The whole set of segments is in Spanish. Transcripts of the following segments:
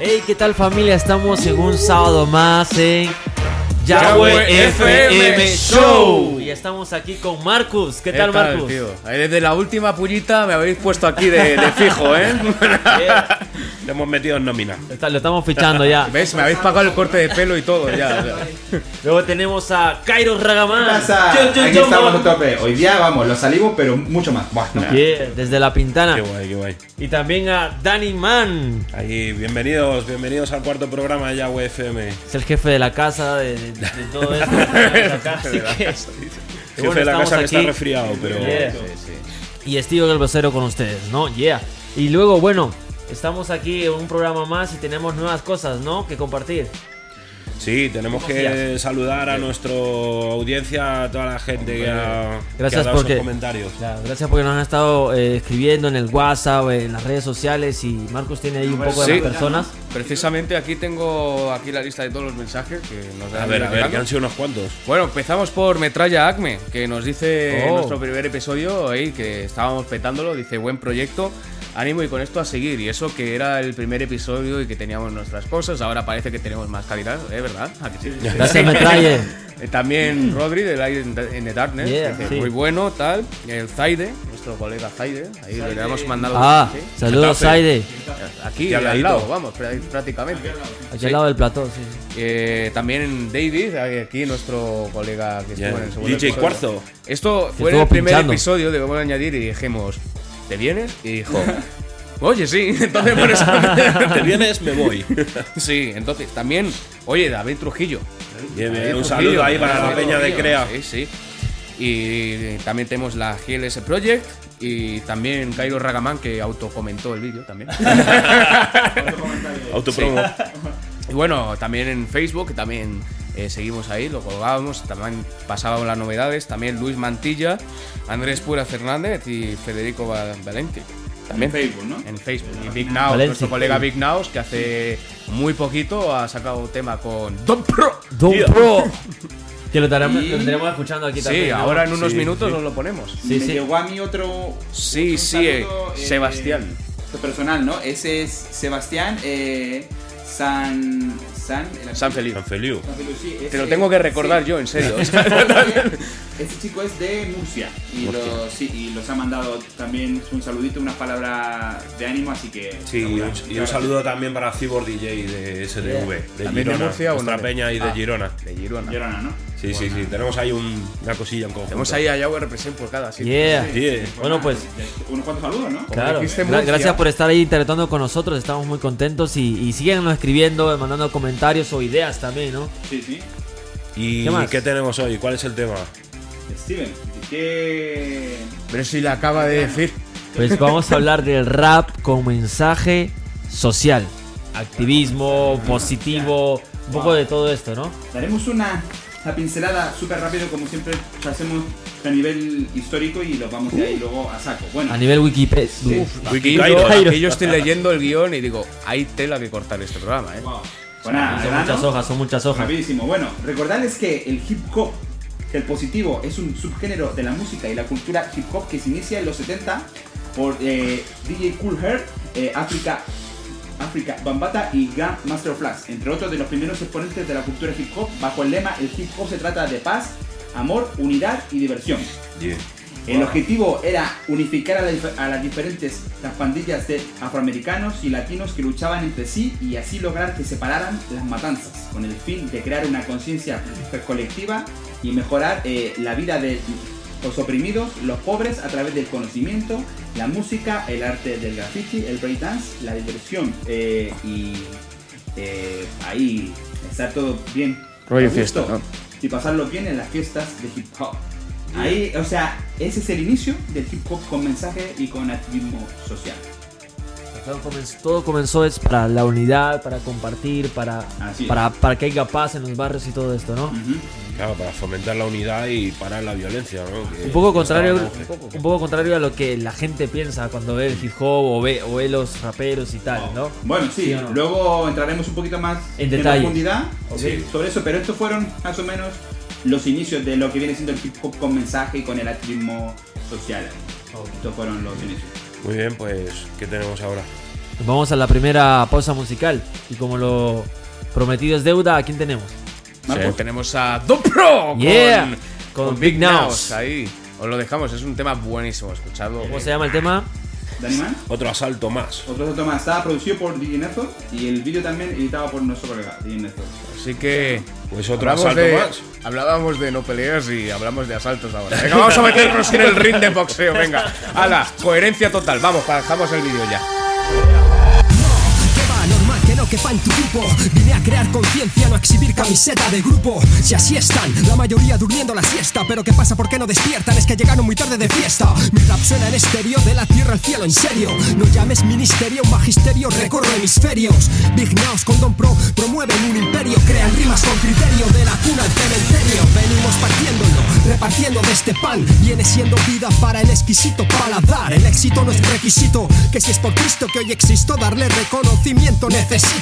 Hey, ¿qué tal familia? Estamos en un sábado más en Yahweh FM Show. Y estamos aquí con Marcus. ¿Qué tal, Marcus? tío? Desde la última pullita me habéis puesto aquí de, de fijo, ¿eh? Le hemos metido en nómina. Está- Lo estamos fichando ya. ¿Ves? Me habéis pagado el corte de pelo y todo ya. ya. Luego tenemos a Kairos Ragaman. ¿Qué pasa? Aquí chun, estamos a tope. Hoy día, vamos, lo salimos, pero mucho más. Buah, no. Yeah, desde la pintana. Qué guay, qué guay. Y también a Danny Man. Ahí, bienvenidos, bienvenidos al cuarto programa de Yahweh FM. Es el jefe de la casa, de, de- de todo esto. Acá, así que- Jefe bueno, de la estamos casa que aquí. está resfriado, pero. Yeah. y Estilo del Vocero con ustedes, ¿no? Yeah. Y luego, bueno, estamos aquí en un programa más y tenemos nuevas cosas, ¿no? Que compartir. Sí, tenemos que saludar a nuestra audiencia, a toda la gente que ha, que Gracias ha dado porque- sus comentarios. Claro, gracias porque nos han estado eh, escribiendo en el WhatsApp, en las redes sociales y Marcos tiene ahí un poco de Sí. las personas. Precisamente aquí tengo aquí la lista de todos los mensajes que nos A han ver, ido a ver, que han sido unos cuantos. Bueno, empezamos por Metralla Acme, que nos dice en Oh. nuestro primer episodio ahí que estábamos petándolo, dice buen proyecto, ánimo y con esto a seguir. Y eso que era el primer episodio y que teníamos nuestras cosas, ahora parece que tenemos más calidad, ¿eh? ¿Verdad? ¿A que sí? Gracias, Metralle. Eh, También Rodri de Light in the, Darkness, Yeah, dice, sí. muy bueno, tal. El Zaide, nuestro colega Zaide, ahí le hemos mandado. Ah, sí. saludos. Saide. Aquí, Aquí al lado, vamos, prá- prácticamente. Aquí al lado del plató, sí. Eh, también David, aquí nuestro colega que estuvo Yeah. en el segundo DJ episodio. Cuarzo. Esto fue en estuvo el primer pinchando. episodio, debemos añadir, y dijimos, ¿te vienes? Y dijo, oye, sí. Entonces, por eso. Te vienes, me voy. sí, entonces también, oye, David Trujillo. Bien, David un Trujillo, saludo ahí para la peña de Crea. Sí, sí. Y también tenemos la GLS Project y también Cairo Ragaman que autocomentó el vídeo también. Autopromo. Y bueno, también en Facebook, también eh, seguimos ahí, lo colgábamos, también pasábamos las novedades, también Luis Mantilla, Andrés Pura Fernández y Federico Va- Valenti. También En Facebook, ¿no? En Facebook. Y Big Naus, Valenti. nuestro colega Big Naus, que hace muy poquito ha sacado un tema con Don Pro. Don Tío. Pro. Que lo estaremos, lo estaremos escuchando aquí Sí, también. ¿no? ahora en unos Sí, minutos sí. nos lo ponemos. Sí, Me sí. llegó a mí otro. Sí, sí, eh, saludo, Sebastián. esto personal, ¿no? Ese es Sebastián eh, San. San. el- San Felipe. San Feliu. San Feliu, sí, Te lo tengo que recordar sí. yo, en serio. Este chico es de Murcia y. Los, sí, y los ha mandado también un saludito, unas palabras de ánimo, así que. Sí, y un, y un saludo también para Cibor DJ de SDV, de ¿También de Girona, Murcia o no? peña y de Ah. Girona. De Girona. Sí, sí, sí, tenemos ahí un- una cosilla en conjunto. Tenemos ahí a Yahweh Represent por cada sitio. Yeah. Sí, eh. Bueno, pues Unos cuantos saludos, ¿no? Claro, gra- gracias por estar ahí interactuando con nosotros, estamos muy contentos y, y síganos escribiendo, mandando comentarios o ideas también, ¿no? Sí, sí. ¿Y ¿Qué más? qué tenemos hoy? ¿Cuál es el tema? Steven, ¿qué. Pero si le acaba de decir. Pues vamos a hablar del rap con mensaje social, activismo, positivo, un poco de todo esto, ¿no? Daremos una, una pincelada súper rápido, como siempre hacemos a nivel histórico y lo vamos de ahí luego a saco. Bueno, A nivel Wikipedia. Aquí yo, aquí yo estoy leyendo el guion y digo, hay tela que cortar este programa, ¿eh? wow. Son muchas hojas, son muchas hojas. Rapidísimo. Bueno, recordarles que el hip hop, el positivo, es un subgénero de la música y la cultura hip hop que se inicia en los 70 por eh, DJ Cool Herc, eh, África, África Bambata y Grand Master Flash, entre otros de los primeros exponentes de la cultura hip hop, bajo el lema El hip hop se trata de paz, amor, unidad y diversión. Yeah. El objetivo era unificar a, la dif- a las diferentes las pandillas de afroamericanos y latinos que luchaban entre sí y así lograr que separaran las matanzas, con el fin de crear una conciencia colectiva y mejorar eh, la vida de los oprimidos, los pobres, a través del conocimiento, la música, el arte del graffiti, el breakdance, la diversión eh, y eh, ahí estar todo bien. Rollo fiesta, ¿no? Y pasarlo bien en las fiestas de hip hop. Ahí, o sea, ese es el inicio del hip hop con mensaje y con activismo social. Todo comenzó, todo comenzó es para la unidad, para compartir, para, para, para que haya paz en los barrios y todo esto, ¿no? Ujú. Claro, para fomentar la unidad y parar la violencia, ¿no? Que Un poco contrario, en auge. un poco contrario a lo que la gente piensa cuando ve el hip hop o ve, o ve los raperos y tal, ¿no? Bueno, sí, ¿Sí no? luego entraremos un poquito más En detalle. profundidad Ok. sí, sobre eso, pero estos fueron más o menos los inicios de lo que viene siendo el hip hop con mensaje y con el activismo social. Estos fueron los inicios. Muy bien, pues, ¿qué tenemos ahora? Vamos a la primera pausa musical y como lo prometido es deuda, ¿a quién tenemos? Marcos. Tenemos a Dopro Yeah, con, con Big Naus. Ahí. Os lo dejamos, es un tema buenísimo, escuchadlo. ¿Cómo se llama el tema? Otro asalto más. Otro otro más. Estaba producido por DJ Nethor y el vídeo también editado por nuestro colega, DJ Nethor. Así que. Pues otro hablamos asalto de, más. Hablábamos de no peleas y hablamos de asaltos ahora. Venga, vamos a meternos en el ring de boxeo, venga. Hala, coherencia total. Vamos, dejamos el vídeo ya. Que quepa en tu grupo Vine a crear conciencia, no a exhibir camiseta de grupo. Si así están, la mayoría durmiendo la siesta. Pero ¿qué pasa? ¿Por qué no despiertan? Es que llegaron muy tarde de fiesta. Mi rap suena en estéreo, de la tierra al cielo, en serio. No llames ministerio, un magisterio, recorro hemisferios. Big Naus con Don Pro promueven un imperio. Crean rimas con criterio, de la cuna al cementerio. Venimos partiéndolo, repartiendo de este pan. Viene siendo vida para el exquisito paladar. El éxito no es requisito, que si es por Cristo que hoy existo Darle reconocimiento necesito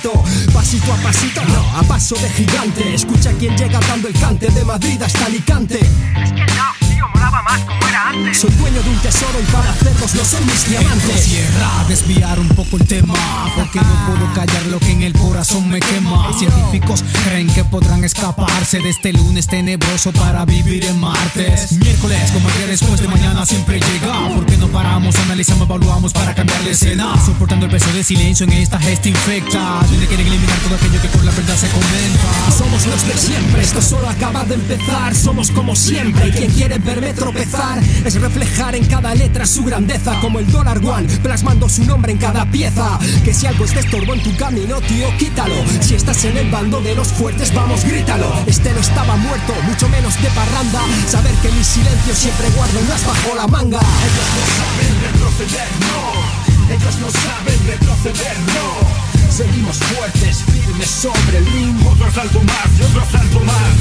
Pasito a pasito, no, a paso de gigante. Escucha quién llega dando el cante de Madrid hasta Alicante. Es que no, tío, molaba más como era antes. Soy dueño de un tesoro y para hacerlos no son mis diamantes. Tierra, desviar un poco el tema Porque no puedo callar lo que en el corazón me quema. Científicos creen que podrán escaparse de este lunes tenebroso para vivir en martes. Miércoles, como el día después de mañana siempre llega. Porque no paramos, analizamos, evaluamos para cambiar la escena. Soportando el peso de silencio en esta gesta infecta. Donde quieren eliminar todo aquello que con la verdad se comenta. Somos los de siempre, esto solo acaba de empezar. Somos como siempre, y quien quiere verme tropezar Es reflejar en cada letra su grandeza Como el dólar one, plasmando su nombre en cada pieza. Que si algo es de estorbo en tu camino, tío, quítalo. Si estás en el bando de los fuertes, vamos, grítalo. Este no estaba muerto, mucho menos de parranda. Saber que mi silencio siempre guardo un as bajo la manga. Ellos no saben retroceder, no. Ellos no saben retroceder, no. Seguimos fuertes, firmes sobre el ring Otro asalto más y otro asalto más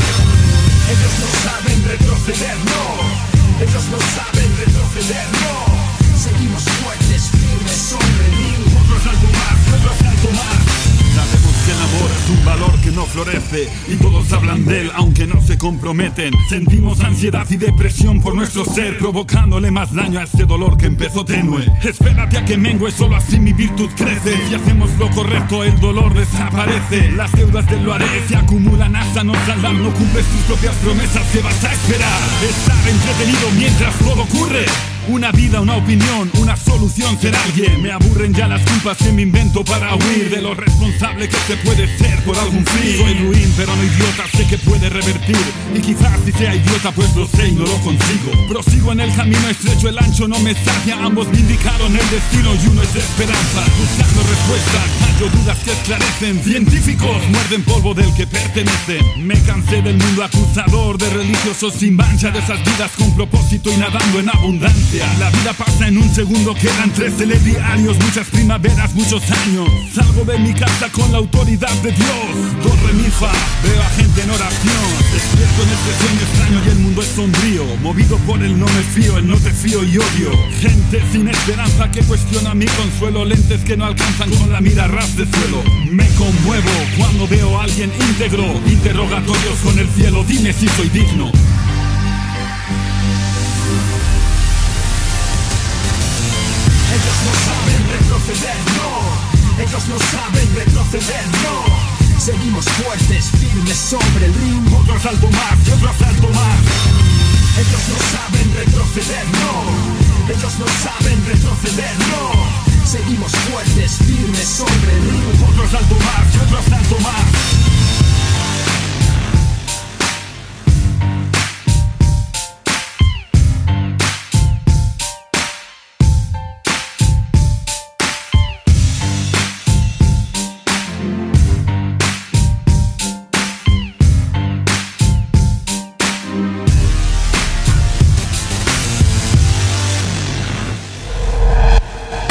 Ellos no saben retroceder, no Ellos no saben retroceder, no. Seguimos florece y todos hablan de él aunque no se comprometen. Sentimos ansiedad y depresión por nuestro ser, provocándole más daño a este dolor que empezó tenue. Espérate a que mengue, solo así mi virtud crece. Si hacemos lo correcto, el dolor desaparece. Las deudas del lo haré se acumulan hasta no saldar. No cumples tus propias promesas, ¿qué vas a esperar? Estar entretenido mientras todo ocurre. Una vida, una opinión, una solución ser alguien. Me aburren ya las culpas que me invento para huir de lo responsable que se puede ser por algún fin. Soy ruin, pero no idiota, sé que puede revertir. Y quizás si sea idiota, pues lo sé y no lo consigo. Prosigo en el camino estrecho, el ancho no me sacia. Ambos vindicaron el destino y uno es de esperanza. Buscando respuestas, hallo dudas que esclarecen. Científicos muerden polvo del que pertenecen. Me cansé del mundo acusador de religiosos sin mancha, de esas vidas con propósito y nadando en abundancia. La vida pasa en un segundo, quedan tres telediarios, muchas primaveras, muchos años. Salgo de mi casa con la autoridad de Dios. Do, re, mi, fa, veo a gente en oración. Despierto en este sueño extraño y el mundo es sombrío. Movido por el no me fío, el no te fío y odio. Gente sin esperanza que cuestiona mi consuelo. Lentes que no alcanzan con la mira ras de suelo. Me conmuevo cuando veo a alguien íntegro. Interrogatorios con el cielo, dime si soy digno. Sobre el ring. Otro asalto más y otro asalto más. Ellos no saben retroceder, no. Ellos no saben retroceder, no. Seguimos fuertes, firmes sobre el ring. Otro asalto más y otro asalto más.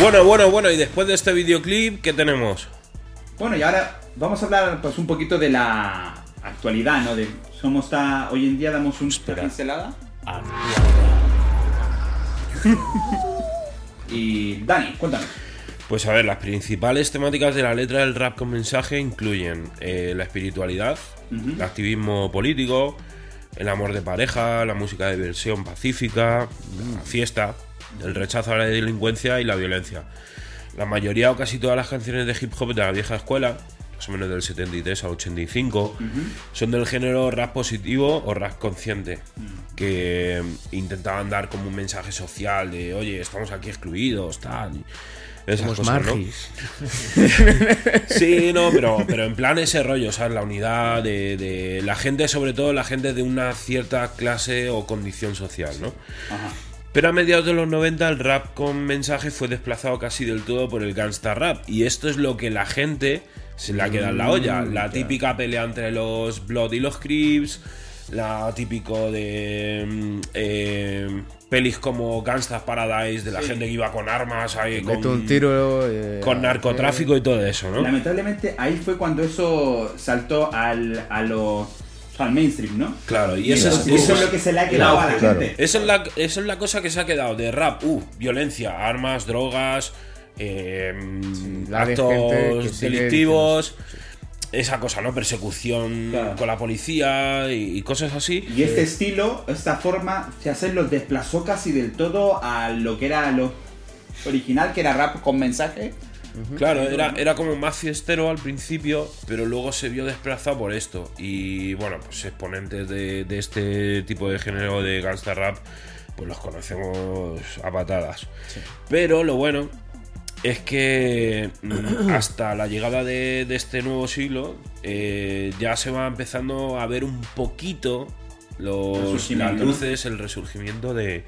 Bueno, bueno, bueno, y después de este videoclip, ¿qué tenemos? Bueno, y ahora vamos a hablar pues un poquito de la actualidad, ¿no? De cómo está hoy en día damos un pincelada. y Dani, cuéntanos. Pues a ver, las principales temáticas de la letra del rap con mensaje incluyen eh, la espiritualidad, el activismo político, el amor de pareja, la música de versión pacífica, la fiesta, el rechazo a la delincuencia y la violencia. La mayoría o casi todas las canciones de hip hop de la vieja escuela, más o menos del 73 al 85, son del género rap positivo o rap consciente, que intentaban dar como un mensaje social de, oye, estamos aquí excluidos, tal. Esas Somos cosas, ¿no? Sí, no, pero, pero en plan ese rollo, ¿sabes? La unidad de, de la gente, sobre todo la gente de una cierta clase o condición social, ¿no? Pero a mediados de los 90 el rap con mensaje fue desplazado casi del todo por el gangsta rap. Y esto es lo que la gente se le ha quedado en la olla. La típica pelea entre los Blood y los Crips. La típico de mm, eh, pelis como Gangsta's Paradise, de la gente que iba con armas ahí, con, un tiro. eh, con narcotráfico y todo eso, ¿no? Lamentablemente ahí fue cuando eso saltó al, a al mainstream, ¿no? Claro, y Y eso, es, eso es lo que se le ha quedado a la Claro. gente. Eso es, la, eso es la cosa que se ha quedado de rap. Uh, violencia, armas, drogas, eh, de actos delictivos, esa cosa, ¿no? Persecución Claro. con la policía y, y cosas así. Y este estilo, esta forma de hacerlo desplazó casi del todo a lo que era lo original, que era rap con mensaje. Claro, era, era como más fiestero al principio, pero luego se vio desplazado por esto. Y bueno, pues exponentes de, de este tipo de género de gangsta rap, pues los conocemos a patadas. Pero lo bueno es que hasta la llegada de, de este nuevo siglo eh, ya se va empezando a ver un poquito los, las luces, el resurgimiento de,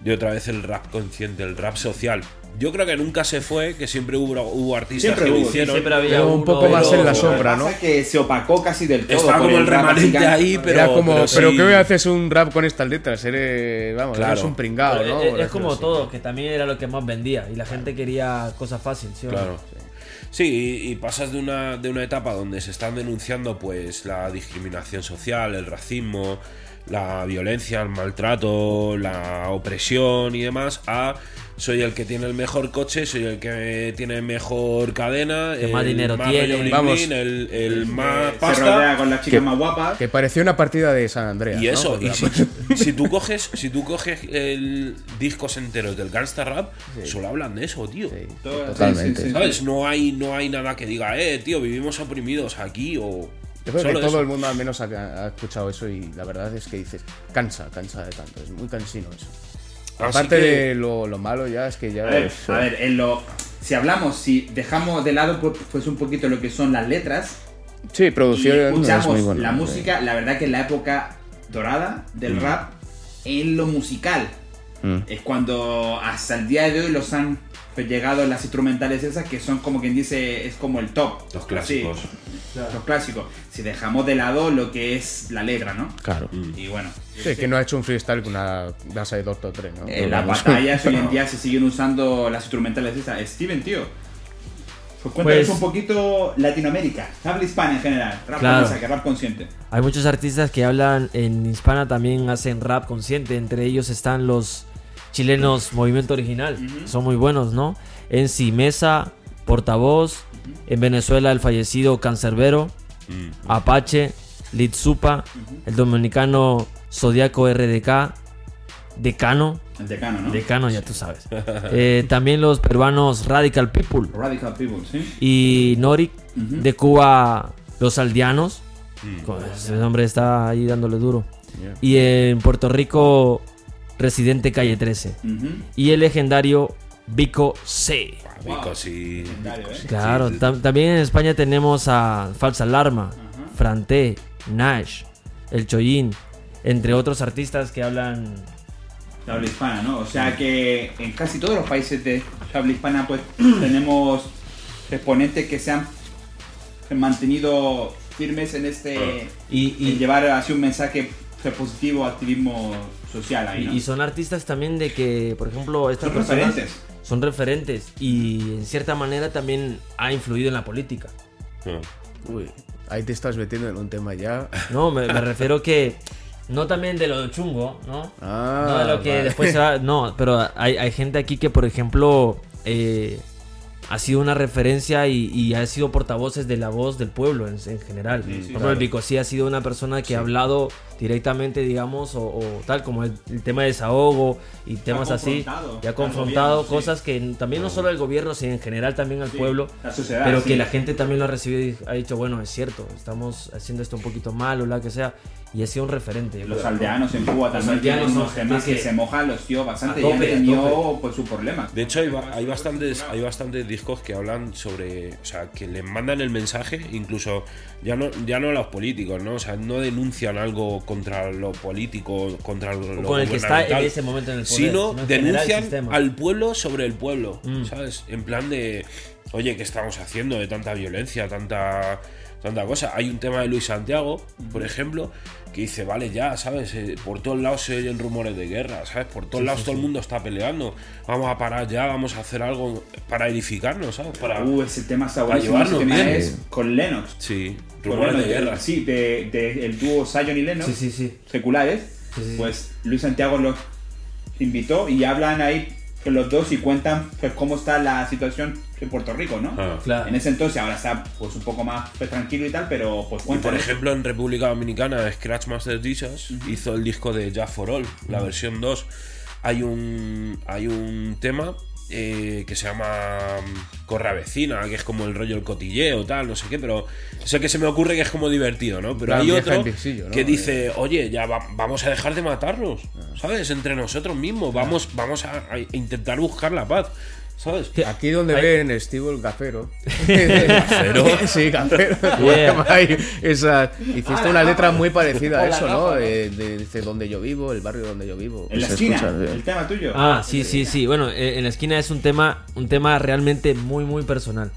de otra vez el rap consciente, el rap social. Yo creo que nunca se fue, que siempre hubo, hubo artistas Siempre que lo hubo, sí, hicieron. Siempre había Pero un uno, poco más pero- en la sombra, ¿no? que se opacó casi del todo. Estaba como el rap remanente ahí, pero. Era como, pero, pero sí. ¿qué me haces un rap con estas letras? Eres, vamos, Claro. eres un pringado, Pero ¿no? es, como así. todo, que también era lo que más vendía y la gente quería cosas fáciles, ¿sí o no? Claro. Sí, y, y pasas de una, de una etapa donde se están denunciando pues la discriminación social, el racismo, la violencia, el maltrato, la opresión y demás, a soy el que tiene el mejor coche, soy el que tiene mejor cadena, el más dinero más tiene. rollo bling Vamos. bling, el, el más Se pasta. rodea con las chicas Que- más guapas. Que parecía una partida de San Andreas. Y ¿no? eso, y si, si tú coges, si tú coges el discos enteros del gangsta rap, solo hablan de eso, tío. Sí, totalmente. sí, sí, sí. ¿Sabes? No hay, no hay nada que diga, eh, tío, vivimos oprimidos aquí o. Yo creo que solo todo eso. el mundo al menos ha, ha escuchado eso y la verdad es que dices, cansa, cansa de tanto, es muy cansino eso. Así Aparte que- de lo, lo malo ya es que ya A ver, es- a ver, en lo, si hablamos, si dejamos de lado pues, un poquito lo que son las letras Sí, y producción es escuchamos muy buena. la sí. música, la verdad que en la época dorada del rap, en lo musical, Mm. es cuando hasta el día de hoy los han pues, llegado las instrumentales esas que son como quien dice, es como el top. Los clásicos. Sí, los clásicos. Si dejamos de lado lo que es la letra, ¿no? Claro. Y bueno, Sí, que no ha hecho un freestyle con una base de Doctor 3, ¿no? en las Vamos. batallas hoy en día se siguen usando las instrumentales esas. Steven, tío. Pues cuéntanos Pues- un poquito Latinoamérica, habla hispana en general, rap Claro. mensaje, rap consciente. Hay muchos artistas que hablan en hispana, también hacen rap consciente. Entre ellos están los chilenos Movimiento Original. Son muy buenos, ¿no? En Mesa, Portavoz. En Venezuela, el fallecido Cancerbero. Apache, Litsupa. El dominicano Zodiaco RDK. Decano. El decano, ¿no? Decano, ya tú sabes. Eh, también los peruanos Radical People. Radical People, ¿sí? Y Norik. Ujú. De Cuba, los Aldeanos. Con- Ese hombre está ahí dándole duro. Y en Puerto Rico, Residente Calle 13. Ujú. Y el legendario Vico C. Vico, sí. Legendario, ¿eh? Claro, tam- también en España tenemos a Falsa Alarma, Franté, Nash, El Chollín, entre otros artistas que hablan. habla hispana, ¿no? O sea que en casi todos los países de habla hispana pues tenemos exponentes que se han mantenido firmes en este Y, en llevar así un mensaje positivo activismo social ahí, ¿no? y son artistas también de que, por ejemplo, estas Son personas referentes. Son referentes y en cierta manera también ha influido en la política. Ah. Uy, ahí te estás metiendo en un tema ya. No, me, me refiero que no también de lo chungo, ¿no? Ah, no de lo que vale. después se va. No, pero hay, hay gente aquí que, por ejemplo, eh, ha sido una referencia y, y ha sido portavoces de la voz del pueblo en, en general. por ejemplo, el Bicosí ha sido una persona que ha hablado directamente, digamos, o, o tal, como el, el tema de desahogo y temas así. Y ha al confrontado gobierno, sí. cosas que también no solo el gobierno, sino en general también al Sí, pueblo. la sociedad, pero sí. que la gente también lo ha recibido y ha dicho, bueno, es cierto, estamos haciendo esto un poquito mal o la que sea. Y ha sido un referente. Los creo. aldeanos en Cuba también aldeanos tienen unos son temas que, que- se mojan los tíos bastante A y han tope, tenido tope. pues sus problemas. De hecho, hay, hay bastantes, hay bastantes discos que hablan sobre. O sea, que le mandan el mensaje, incluso ya no, ya no a los políticos, ¿no? O sea, no denuncian algo contra lo político, contra lo, O con el que está en ese momento en el poder. Sino denuncian al pueblo sobre el pueblo, Mm. ¿sabes? En plan de. Oye, ¿qué estamos haciendo de tanta violencia, tanta. Tanta cosa. Hay un tema de Luis Santiago, por ejemplo, que dice, vale, ya, ¿sabes? Eh, por todos lados se oyen rumores de guerra, ¿sabes? Por todos lados todo el mundo está peleando. Vamos a parar ya, vamos a hacer algo para edificarnos, ¿sabes? Para... Uh, ese tema está Para. Ese llevarnos tema bien. es con Lennox. Sí, rumores de guerra. Sí, de, de el dúo Zion y Lennox. Sí, sí, sí. seculares, Sí, sí, sí. pues Luis Santiago los invitó y hablan ahí que los dos y cuentan pues, cómo está la situación en Puerto Rico, ¿no? Ah. Claro. En ese entonces ahora está pues un poco más pues, tranquilo y tal, pero pues Y cuentan. por ejemplo, en República Dominicana, Scratch Master Jesus hizo el disco de Just for All, la versión 2. Hay un, hay un tema eh, que se llama mm, Corra Vecina, que es como el rollo el cotilleo, tal, no sé qué, pero sé que se me ocurre que es como divertido, ¿no? Pero hay otro que dice, oye, ya va- vamos a dejar de matarnos, ¿sabes? Entre nosotros mismos, vamos, vamos a, a intentar buscar la paz, ¿sabes? Aquí donde Hay- ven Steve el gafero. ¿Gafero? sí, gafero. Yeah. Ahí, esa- hiciste una letra muy parecida a eso, ¿no? Eh, de, dice donde yo vivo, el barrio donde yo vivo. en la esquina, escucha, eh. el tema tuyo. Ah, sí, sí, sí. Bueno, eh, en la esquina es un tema, un tema realmente muy, muy personal.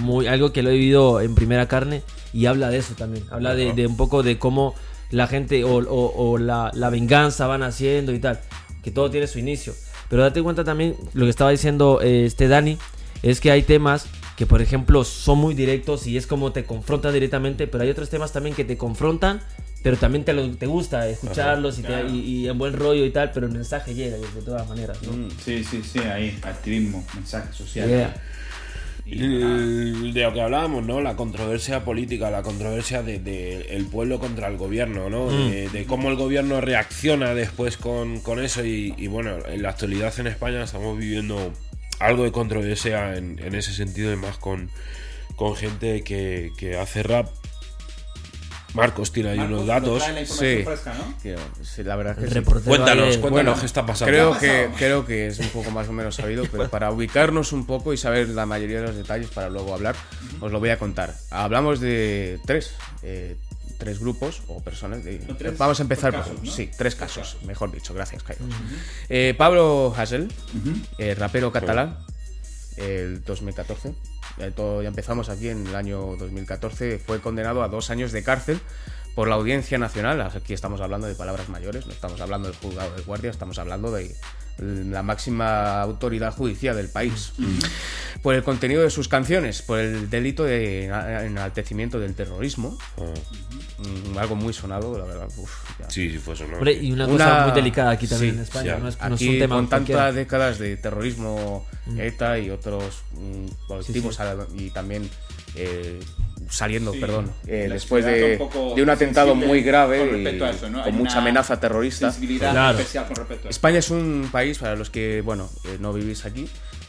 Muy, algo que lo he vivido en primera carne y habla de eso también. Habla de, de un poco de cómo la gente o, o- o la, la venganza van haciendo y tal. Que todo tiene su inicio. Pero date cuenta también, lo que estaba diciendo eh, este Dani, es que hay temas que, por ejemplo, son muy directos y es como te confrontan directamente, pero hay otros temas también que te confrontan, pero también te, lo- te gusta escucharlos y, te- y- y en buen rollo y tal, pero el mensaje llega de todas maneras, ¿no? Sí, sí, sí, ahí, activismo, mensaje social. Yeah. De lo que hablábamos, ¿no? La controversia política, la controversia de, de el pueblo contra el gobierno, ¿no? De, de cómo el gobierno reacciona después con, con eso y, y, bueno, en la actualidad en España estamos viviendo algo de controversia en, en ese sentido y más con, con gente que, que hace rap. Marcos tiene ahí Marcos unos nos datos. la información Sí. fresca, ¿no? Tío, sí, la verdad es que sí. Cuéntanos, cuéntanos Bueno, qué está pasando. Creo ¿Qué ha que, creo que es un poco más o menos sabido, pero para ubicarnos un poco y saber la mayoría de los detalles para luego hablar, os lo voy a contar. Hablamos de tres, eh, tres grupos o personas. de- O tres- vamos a empezar tres por casos, ¿no? sí, tres casos, mejor dicho. Gracias, Cairo. Eh, Pablo Hassel, eh, rapero catalán, el 2014. Todo- ya empezamos aquí en el año 2014. Fue condenado a dos años de cárcel por la Audiencia Nacional. Aquí estamos hablando de palabras mayores, no estamos hablando del juzgado de guardia, estamos hablando de la máxima autoridad judicial del país. Por el contenido de sus canciones, por el delito de ena- enaltecimiento del terrorismo. Mm, algo muy sonado, la verdad. Uf. Sí, sí, fue eso, ¿no? Hombre, y una, Una- cosa muy delicada aquí también sí, en España. sí, no, es, no es Aquí un tema con cualquiera. tantas décadas de terrorismo ETA y otros mm, colectivos Sí, y también eh, saliendo, Sí, perdón, eh, después de, un poco de un atentado muy grave con y respecto a eso, ¿no? Hay con mucha amenaza terrorista. Claro. especial con respecto a eso. España es un país, para los que, bueno, eh, no vivís aquí,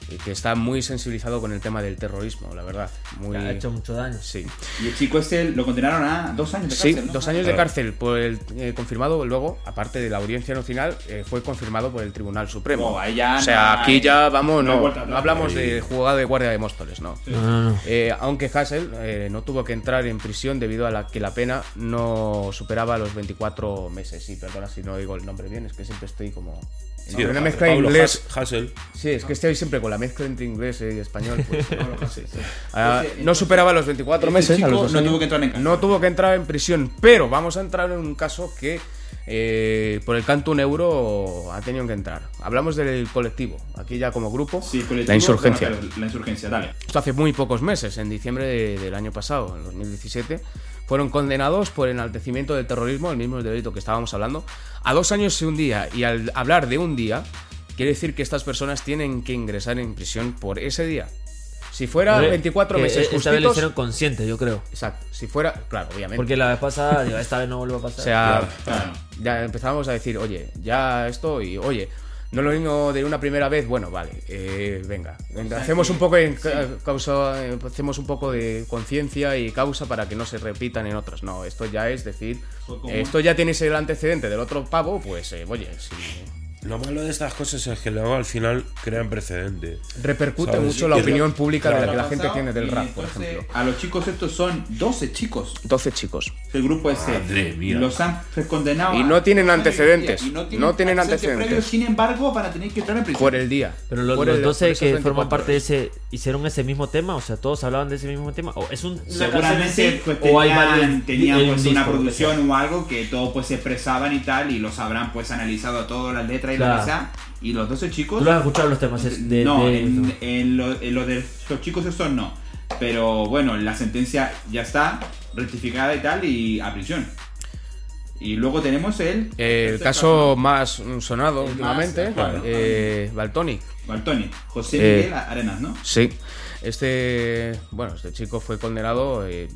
eh, que está muy sensibilizado con el tema del terrorismo, la verdad. Muy... Ha hecho mucho daño. Sí. Y el chico este lo condenaron a dos años de Sí, cárcel, ¿no? dos años de cárcel por el eh, confirmado luego, aparte de la audiencia nacional, eh, fue confirmado por el Tribunal Supremo. Oh, ahí ya o sea, no aquí ya vamos, no no, atrás. hablamos Ahí. de jugada de guardia de Móstoles, no. No. Eh, aunque Hassel eh, no tuvo que entrar en prisión debido a la que la pena no superaba los 24 meses. Y perdona si no digo el nombre bien, es que siempre estoy como. Sí, una mezcla Pablo inglés. Has- Hassel. Sí, es que estoy siempre con la mezcla entre inglés y español. pues, Ah, ese- no superaba los 24 ese meses. a los no tuvo que entrar en cárcel. No tuvo que entrar en prisión, pero vamos a entrar en un caso que eh, por el canto un euro ha tenido que entrar. Hablamos del colectivo, aquí ya como grupo, Sí, colectivo, la insurgencia. claro, la insurgencia, dale. Esto hace muy pocos meses, en diciembre de- del año pasado, en 2017, fueron condenados por enaltecimiento del terrorismo, el mismo delito que estábamos hablando, a dos años y un día. Y al hablar de un día, quiere decir que estas personas tienen que ingresar en prisión por ese día. Si fuera Hombre, 24 que meses Esta vez lo justitos... hicieron consciente, yo creo. Exacto, si fuera... Claro, obviamente. Porque la vez pasada, digo, esta vez no vuelve a O pasar. sea, Claro. ya empezamos a decir, oye, ya esto y oye, no lo mismo de una primera vez, bueno, vale, eh, venga, venga, hacemos un poco de ca- causa, eh, hacemos un poco de conciencia y causa para que no se repitan en otras. No, esto ya es decir, esto ya tienes el antecedente del otro pavo, pues eh, oye, si Lo malo de estas cosas es que luego al final crean precedente. repercute ¿Sabes? mucho la opinión pública de la que la gente tiene del rap, por ejemplo. A los chicos estos son 12 chicos. 12 chicos. El grupo este. Madre mía. Los han condenado. Y no tienen antecedentes. y No tienen antecedentes antecedentes. previos, sin embargo, van a tener que entrar en prisión. Por el día. Pero los, los el- 12 por esos que 24 forman parte de ese hicieron ese mismo tema, o sea, todos hablaban de ese mismo tema. O es un Seguramente pues, o hay tenían, varios- tenían, pues, una producción o algo que todo pues se expresaban y tal y los habrán pues analizado todas las letras y los 12 chicos ¿Tú lo has escuchado los temas es- de, no, de- en, en lo, en lo de los chicos estos no pero bueno la sentencia ya está rectificada y tal y a prisión y luego tenemos el El este caso más sonado El últimamente, más, claro. eh, Baltonic. Baltoni José Eh, Miguel Arenas ¿no? Sí. Este, bueno, este chico fue condenado eh,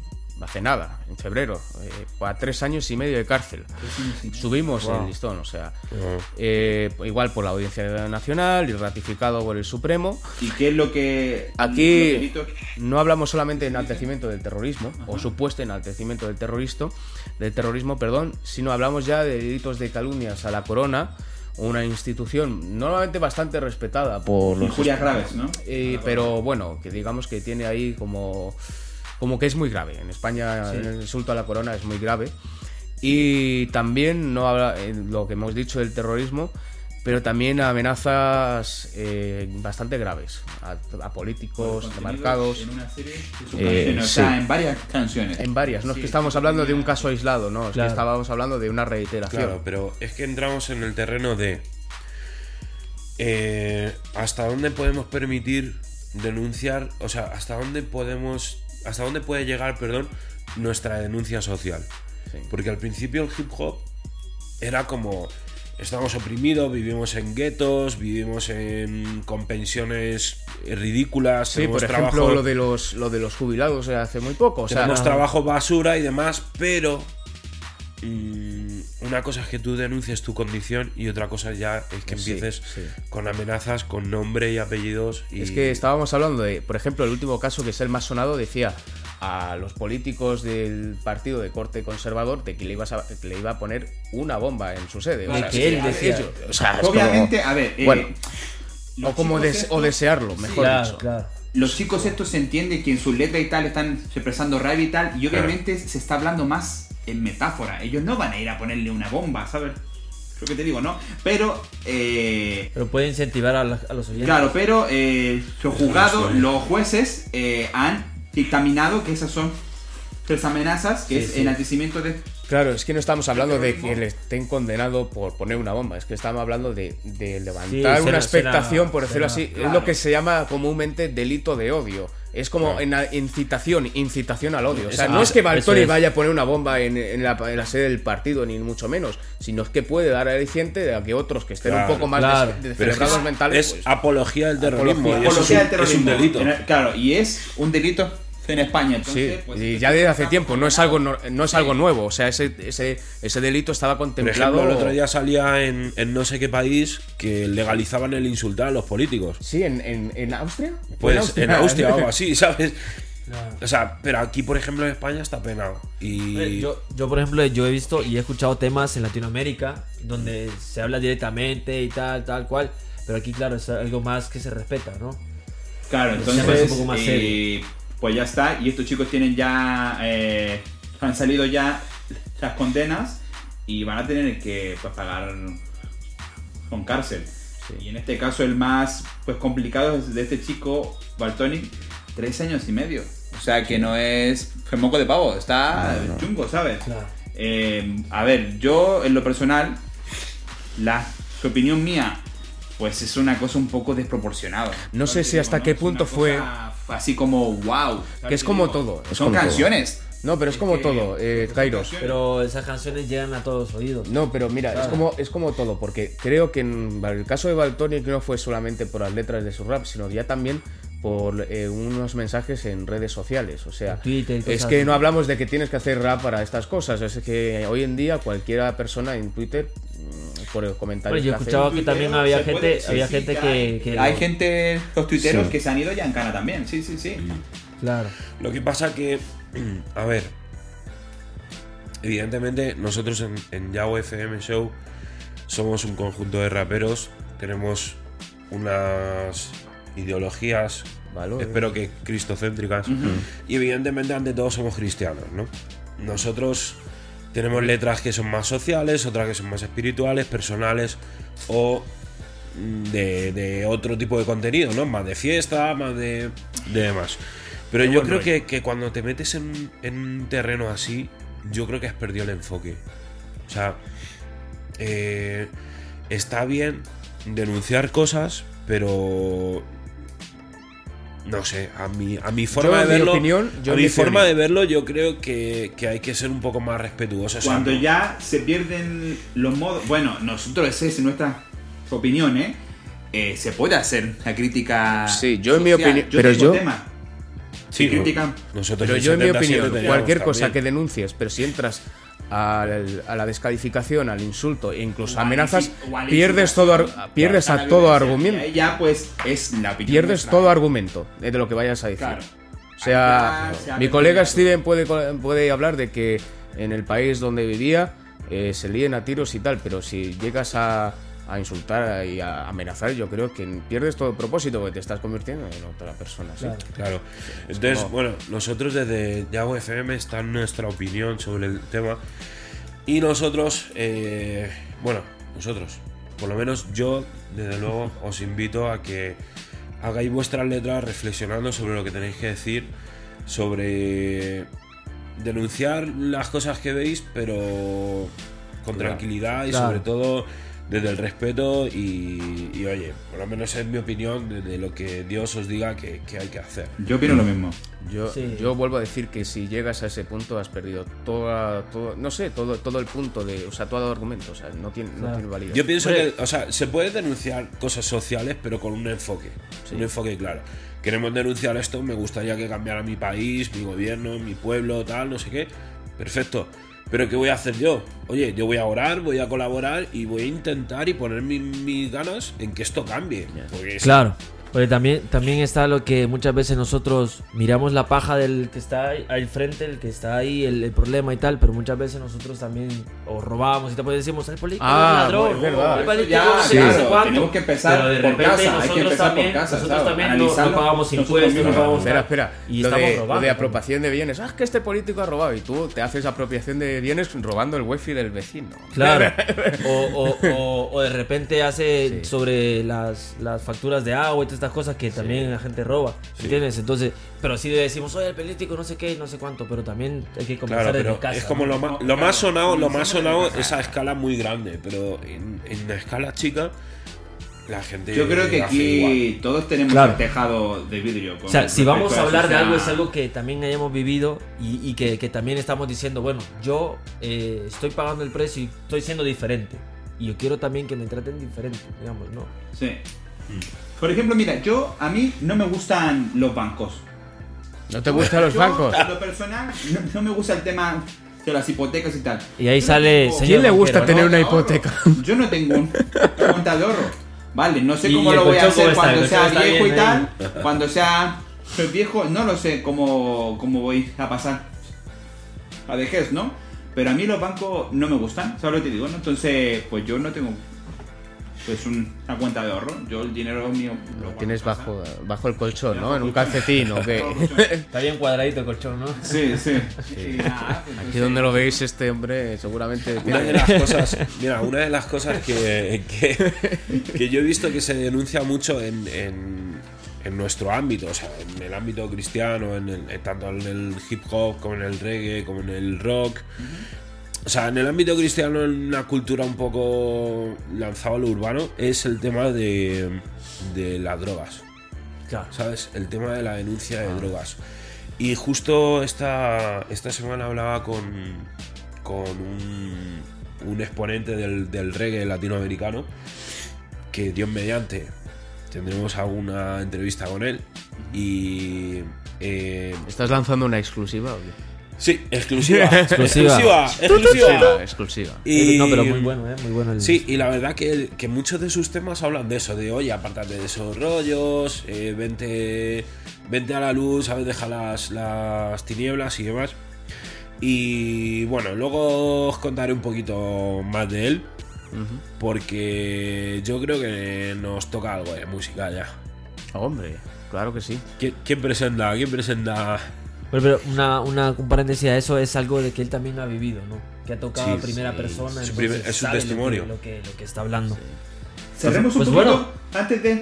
hace nada, en febrero, eh, a tres años y medio de cárcel. Subimos el listón, o sea, eh, igual por la Audiencia Nacional y ratificado por el Supremo. y qué es lo que Aquí delitos- no hablamos solamente de enaltecimiento del terrorismo, o supuesto enaltecimiento del terrorismo, del terrorismo, perdón, sino hablamos ya de delitos de calumnias a la corona, una institución normalmente bastante respetada por los injurias graves ¿no? eh, pero bueno, que digamos que tiene ahí como, como que es muy grave. En España el insulto a la corona es muy grave. Y también no habla eh, lo que hemos dicho del terrorismo, pero también amenazas eh, bastante graves a, a políticos, Contenidos marcados. en una serie Eh, o sea, sí. en varias canciones. En varias, no es que estamos hablando de un caso aislado, no, es Claro. que estábamos hablando de una reiteración. Claro, pero es que entramos en el terreno de eh, hasta dónde podemos permitir denunciar, o sea, hasta dónde podemos, hasta dónde puede llegar, perdón, nuestra denuncia social. Sí. Porque al principio el hip hop era como estamos oprimidos, vivimos en guetos, vivimos en con pensiones ridículas, Sí, por ejemplo, trabajo- lo de los lo de los jubilados eh, hace muy poco, o sea, tenemos trabajo basura y demás, pero una cosa es que tú denuncies tu condición y otra cosa ya es que Sí, empieces sí. con amenazas, con nombre y apellidos. Y... Es que estábamos hablando de, por ejemplo, el último caso que es el más sonado, decía a los políticos del partido de corte conservador de que le, ibas a- que le iba a poner una bomba en su sede. O sea, que él decía. o sea, es como- Obviamente, a ver, eh, bueno, los o como chicos des- estos- o desearlo, mejor Claro, dicho. claro. Los chicos estos se entiende que en sus letras y tal están expresando rabia y tal, y obviamente se está hablando más en metáfora. Ellos no van a ir a ponerle una bomba, ¿sabes? Lo que te digo, ¿no? Pero, eh, Pero puede incentivar a, la- a los oyentes. claro, pero eh, los juzgados, los jueces eh, han dictaminado que esas son tres amenazas, que Sí, es sí. enaltecimiento de... Claro, es que no estamos hablando de que le estén condenado por poner una bomba, es que estamos hablando de, de Sí, levantar será- una expectación, será- por decirlo será- así. Es lo que se llama comúnmente delito de odio. Es como en la incitación, incitación al odio. O sea, Eso- no es que es. vaya a poner una bomba en, en la, en la sede del partido, ni mucho menos, sino es que puede dar aliciente de a que otros que estén Claro, un poco más claro. des- es, que descerebrados es- mentales. es pues, apología del terrorismo. Apología- y eso es Apología un- del terrorismo. Es un delito. Claro, y es un delito en España. Sí, Entonces, pues, y ya desde hace tiempo, no es algo no, no es algo nuevo, o sea, ese, ese, ese delito estaba Por contemplado. ejemplo, el otro día salía en, en no sé qué país que legalizaban el insultar a los políticos. Sí, en, en, en Austria. Pues en Austria o algo así. ¿sabes? O sea, pero aquí, por ejemplo, en España está penado. Y Yo, yo, por ejemplo, yo he visto y he escuchado temas en Latinoamérica donde se habla directamente y tal, tal cual. Pero aquí, claro, es algo más que se respeta, ¿no? Claro, entonces, un poco más pues ya está. Y estos chicos tienen ya, eh, han salido ya las condenas y van a tener que pues, pagar con cárcel. Y en este caso el más pues complicado es de este chico, Baltoni, tres años y medio. O sea que no es moco de pavo, está chungo, ¿sabes? Eh, a ver, yo en lo personal, la opinión mía, pues es una cosa un poco desproporcionada. No sé si hasta qué punto fue- cosa Así como, wow. Que es como todo, es Son como todo. canciones. No, pero es como que- todo, eh, Kairos. Pero esas canciones llegan a todos los oídos. No, pero mira, es como, es como todo, porque creo que en el caso de Baltonic no fue solamente por las letras de su rap, sino ya también por eh, unos mensajes en redes sociales. O sea, Twitter es que así. no hablamos de que tienes que hacer rap para estas cosas. Es que hoy en día cualquier persona en Twitter, por el comentario Bueno, yo que hace- escuchaba que también había gente, había sí, gente que que, hay, que hay lo- gente, los tuiteros Sí. que se han ido ya en cana también. Sí, sí, sí. Claro. Lo que pasa que, a ver, evidentemente nosotros en, en Yao FM Show somos un conjunto de raperos, tenemos unas ideologías, Valores. espero que cristocéntricas, y evidentemente ante todo somos cristianos, ¿no? Nosotros tenemos letras que son más sociales, otras que son más espirituales, personales o mm, de, de otro tipo de contenido, ¿no? Más de fiesta, más de, de demás. Pero yo creo que, que cuando te metes en, en un terreno así, yo creo que has perdido el enfoque. O sea, eh, está bien denunciar cosas, pero no sé, a mi, a mi forma Yo, de en mi verlo, opinión, yo a en mi mi forma de verlo, yo creo que, que hay que ser un poco más respetuosos. Cuando no- ya se pierden los modos. Bueno, nosotros, esa es nuestra opinión, ¿eh? Eh, se puede hacer la crítica. Sí, yo en mi opinión- Yo pero tengo yo- temas. Sí, que critican. nosotros Pero en yo, en mi 77 opinión, cualquier cosa que denuncies, pero si entras al- a la descalificación, al insulto e incluso amenazas, pierdes todo, pierdes a todo argumento. Ya, pues, es la. Pierdes todo argumento de lo que vayas a decir. Claro. O sea, mi colega. Steven puede, puede hablar de que en el país donde vivía eh, se líen a tiros y tal, pero si llegas a, a insultar y a amenazar, yo creo que pierdes todo propósito porque te estás convirtiendo en otra persona. ¿sí? Claro. Claro. Entonces, como- bueno, nosotros desde Yago FM está nuestra opinión sobre el tema. Y nosotros, eh, bueno, nosotros, por lo menos yo, desde luego, os invito a que hagáis vuestras letras reflexionando sobre lo que tenéis que decir, sobre denunciar las cosas que veis, pero con tranquilidad y Claro. sobre todo desde el respeto y, y, oye, por lo menos es mi opinión de, de lo que Dios os diga que, que hay que hacer. Yo opino lo mismo. Yo, Sí. yo vuelvo a decir que si llegas a ese punto has perdido toda, todo, no sé, todo, todo el punto de, o sea, todo argumento, o sea, no tiene, no Claro. tiene validez. Yo pienso que, o sea, se puede denunciar cosas sociales, pero con un enfoque. Un enfoque claro. Queremos denunciar esto, me gustaría que cambiara mi país, mi gobierno, mi pueblo, tal, no sé qué. Perfecto. Pero ¿qué voy a hacer yo? Oye, yo voy a orar, voy a colaborar y voy a intentar y poner mi- mis ganas en que esto cambie. Porque es- Claro. Porque también, también está lo que muchas veces nosotros miramos la paja del que está ahí al frente, el que está ahí, el, el problema y tal, pero muchas veces nosotros también o robamos y te decimos, el político Ah, es ladrón, es verdad. el político Ya, no sé claro, qué, no sé cuánto". tenemos que empezar Pero de por repente casa, hay que nosotros empezar por también, casa, nosotros ¿sabes? también no, no pagamos impuestos, no pagamos Espera, espera. Y lo, de, robando. lo de apropiación de bienes. Ah, es que este político ha robado y tú te haces apropiación de bienes robando el wifi del vecino. Claro. O, o- o- o de repente hace sobre las, las facturas de agua y todas estas cosas que también la gente roba. ¿Entiendes? Entonces, pero sí decimos, oye, el político no sé qué, no sé cuánto, pero también hay que comenzar Claro, desde casa. es como ¿no? lo, ma- lo más sonado, lo más sonado es a escala muy grande, pero en, en una escala chica la gente Yo creo que hace igual. aquí todos tenemos Claro. el tejado de vidrio. con O sea, si vamos a hablar de algo, es algo que también hayamos vivido y, y que, que también estamos diciendo, bueno, yo eh, estoy pagando el precio y estoy siendo diferente. Y yo quiero también que me traten diferente, digamos, ¿no? Sí. Por ejemplo, mira, yo a mí no me gustan los bancos. ¿No te gustan los Yo, bancos? En lo personal, no, no me gusta el tema de las hipotecas y tal. Y ahí Yo no sale, tengo- señor ¿Quién le gusta tener ¿no? una hipoteca? Yo no tengo un cuenta de ahorro. Vale, no sé ¿Y cómo lo voy a hacer está? cuando ¿El sea viejo y tal. Cuando sea viejo, no lo sé cómo, cómo voy a pasar a vejez, ¿no? Pero a mí los bancos no me gustan, ¿sabes lo que te digo? no? Entonces, pues yo no tengo pues un- una cuenta de ahorro. Yo el dinero mío lo guardo Tienes bajo, bajo el colchón, ¿no? Bajo En un calcetín, ¿o qué? Está bien cuadradito el colchón, ¿no? Sí, sí. Nada, pues, Aquí donde lo veis, este hombre seguramente Una de las cosas, mira, una de las cosas que, que, que yo he visto que se denuncia mucho en, en, en nuestro ámbito, o sea, en el ámbito cristiano, en el- en tanto en el hip hop como en el reggae, como en el rock, o sea, en el ámbito cristiano, en una cultura un poco lanzado a lo urbano, es el tema de, de las drogas. Claro. ¿Sabes? El tema de la denuncia de drogas. Y justo esta, esta semana hablaba con, con un, un exponente del, del reggae latinoamericano que Dios mediante tendremos alguna entrevista con él y eh, ¿Estás lanzando una exclusiva o qué? Sí exclusiva Exclusiva. exclusiva exclusiva exclusiva. y, No, pero muy bueno, ¿eh? Muy bueno el... Sí, y la verdad que, que muchos de sus temas hablan de eso, de oye, apártate de esos rollos, eh, vente, vente a la luz, sabes, deja las, las tinieblas y demás. Y bueno, luego os contaré un poquito más de él, porque yo creo que nos toca algo de música ya. Hombre, claro que sí. ¿Quién, quién presenta? ¿Quién presenta? Pero, pero una, una un paréntesis a eso es algo de que él también ha vivido, ¿no? Que ha tocado Sí, a primera sí. persona. Su entonces primer- es su sabe lo que- testimonio. Lo que, lo que está hablando. Cerremos un Pues poquito bueno. antes de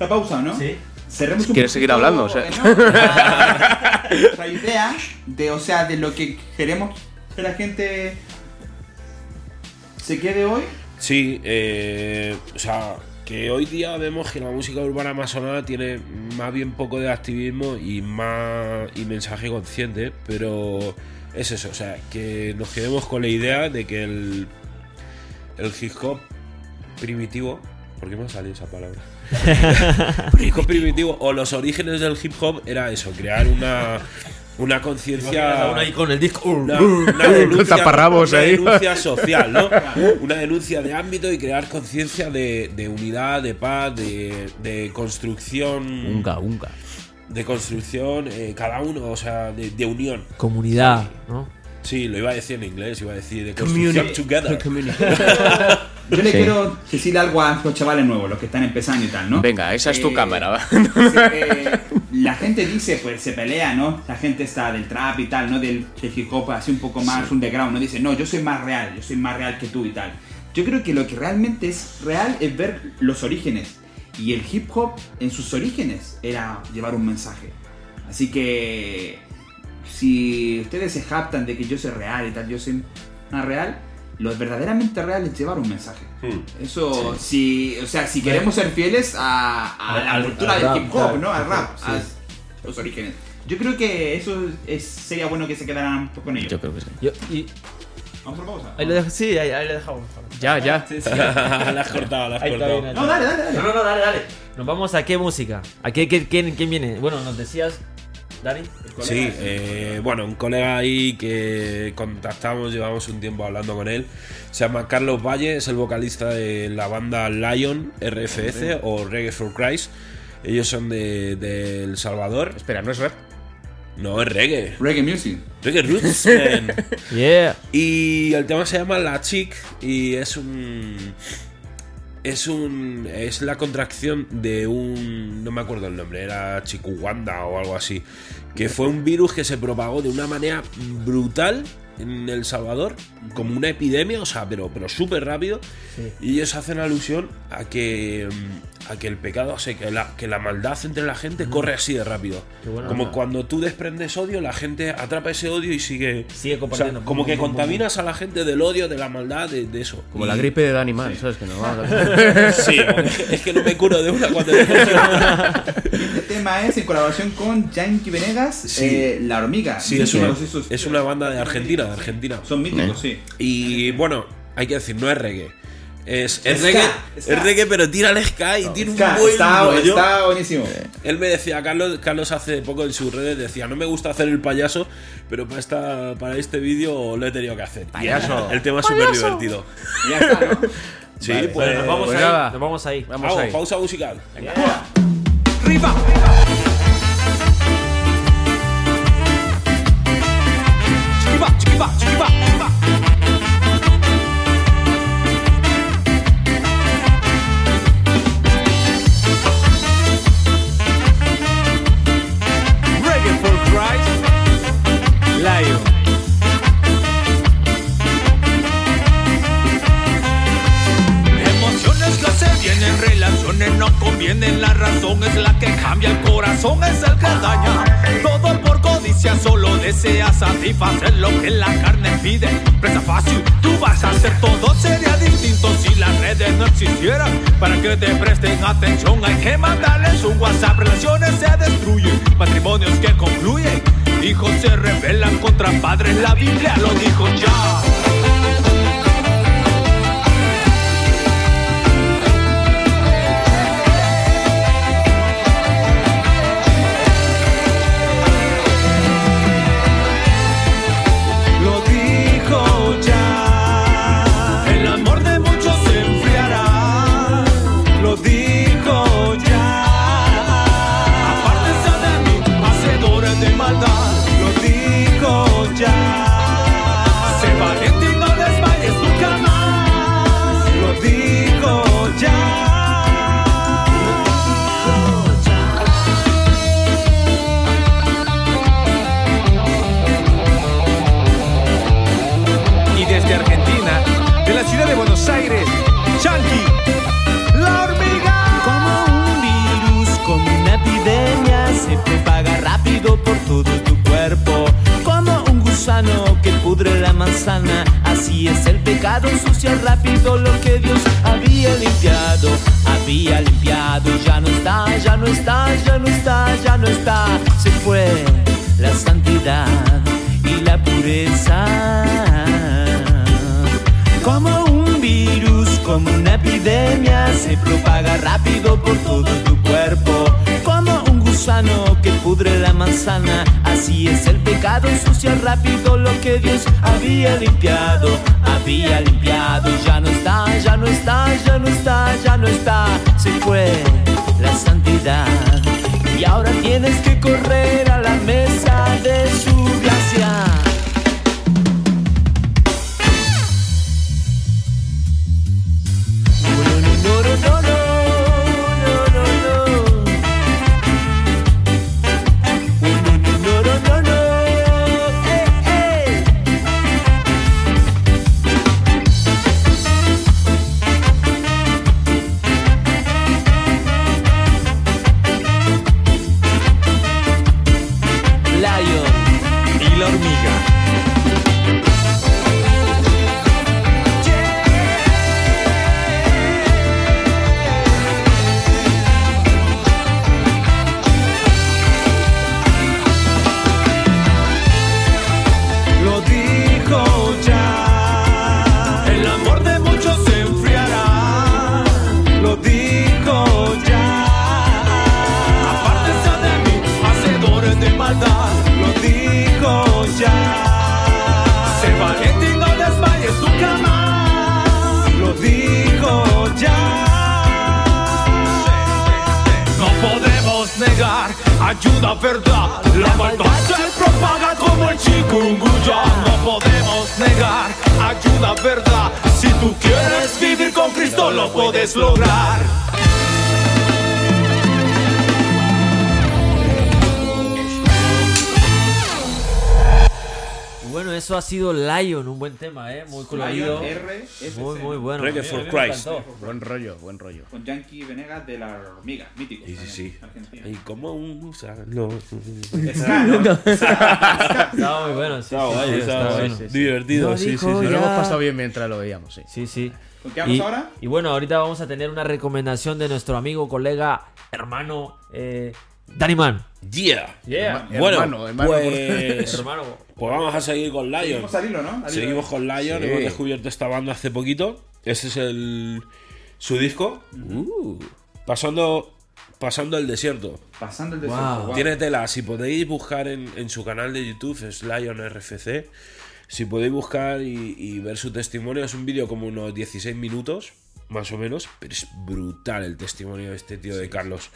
la pausa, ¿no? Sí. Cerremos un ¿Quieres seguir hablando? O sea. La, la idea de, o sea, de lo que queremos que la gente se quede hoy. Sí, eh, o sea, que hoy día vemos que la música urbana más sonada tiene más bien poco de activismo y más y mensaje consciente, pero es eso, o sea, que nos quedemos con la idea de que el, el hip hop primitivo, ¿por qué me ha salido esa palabra? hip hop primitivo o los orígenes del hip hop era eso, crear una una conciencia Uno ahí con el disco. una, una denuncia, Taparrabos una ahí. denuncia social, ¿no? Una denuncia de ámbito y crear conciencia de, de unidad, de paz, de, de construcción. Unga, unga. De construcción, eh, cada uno, o sea, de, de unión. Comunidad, ¿no? Sí, lo iba a decir en inglés, iba a decir de construcción together. Yo le Sí. quiero decir algo a los chavales nuevos, los que están empezando y tal, ¿no? Venga, esa es tu Eh, cámara. va. eh, la gente dice, pues se pelea, ¿no? La gente está del trap y tal, ¿no? Del, del hip hop así un poco más underground, ¿no? Dice, no, yo soy más real, yo soy más real que tú y tal. Yo creo que lo que realmente es real es ver los orígenes. Y el hip hop en sus orígenes era llevar un mensaje. Así que si ustedes se jactan de que yo soy real y tal, yo soy más real, lo verdaderamente real es llevar un mensaje. Eso, si, o sea, si queremos ser fieles a, a Al- la al- cultura al del rap, hip hop, ¿no? Al rap, sí. a los orígenes. Yo creo que eso es- sería bueno que se quedaran con ello. Yo creo que sí. Yo- y Vamos a la pausa. ahí lo dejo, sí, ahí, ahí lo dejamos. Ya, ya. la has cortado, la has cortado. bien, No, dale, dale, dale. No, no, no, dale, dale. Nos vamos a qué música. ¿A qué, qué- quién, quién viene? Bueno, nos decías, Dani. Sí, eh, bueno, un colega ahí que contactamos, llevamos un tiempo hablando con él. Se llama Carlos Valle, es el vocalista de la banda Lion RFS o Reggae for Christ. Ellos son de, de El Salvador. Espera, ¿no es rap? No, es reggae. Reggae music. Reggae Roots, man. Yeah. Y el tema se llama La Chic y es un. Es un. Es la contracción de un. No me acuerdo el nombre, era Chikuwanda o algo así. Que fue un virus que se propagó de una manera brutal en El Salvador, como una epidemia, o sea, pero, pero súper rápido. Y ellos hacen alusión a que. mm, a que el pecado, o sea, que la, que la maldad entre la gente corre así de rápido. Como cuando tú desprendes odio, la gente atrapa ese odio y sigue. Sigue o sea, compartiendo. como que contaminas a la gente del odio, de la maldad, de, de eso. Como Y- la gripe de Danny Man, ¿sabes? Que no va Sí, es que no me curo de una cuando tema es en colaboración con Yankee Venegas, Sí. eh, La Hormiga. Sí, es una, es una banda de Argentina, de Argentina. Son míticos, sí. Y bueno, hay que decir, no es reggae. Es, es Ska, reggae, ska. es reggae, pero tira el ska y tiene Está, un buen está, rollo. está buenísimo. Él me decía, Carlos, Carlos hace poco en sus redes decía, no me gusta hacer el payaso, pero para esta, para este vídeo lo he tenido que hacer. Y Payaso. El tema es súper divertido. Ya está, ¿no? Sí, Vale. pues, Nos vamos Pues ahí. Nos vamos ahí. Vamos vamos, ahí. pausa musical. Riva. Corazón es el que daña. Todo por codicia solo desea satisfacer lo que la carne pide. Presa fácil, tú vas a hacer todo, sería distinto si las redes no existieran. Para que te presten atención, hay que mandarles un WhatsApp. Relaciones se destruyen, matrimonios que concluyen. Hijos se rebelan contra padres, la Biblia lo dijo ya. Christ. Buen rollo, buen rollo. Con Yankee Venegas de la hormiga, mítico. Sí, sí, sí. Argentina. Y como un ¿no? Estaba muy bueno, sí. Estaba sí, estaba bueno. Divertido, sí, sí, sí. Nos lo hemos pasado bien mientras lo veíamos, sí. Sí, sí. ¿Con qué vamos y, ahora? y bueno, ahorita vamos a tener una recomendación de nuestro amigo, colega, hermano, eh, Danny Man. Yeah. Yeah. Herma- Bueno, hermano, hermano, pues, hermano. pues vamos a seguir con Lion. Seguimos al hilo, ¿no? Al hilo Seguimos con Lion, Sí. hemos descubierto esta banda hace poquito. Este es el su disco. Uh, Pasando pasando el desierto. Pasando el desierto. wow. Tiene tela, si podéis buscar en, en su canal de YouTube, es Lion RFC. Si podéis buscar y, y ver su testimonio, es un vídeo como unos 16 minutos, más o menos, pero es brutal el testimonio de este tío de Carlos.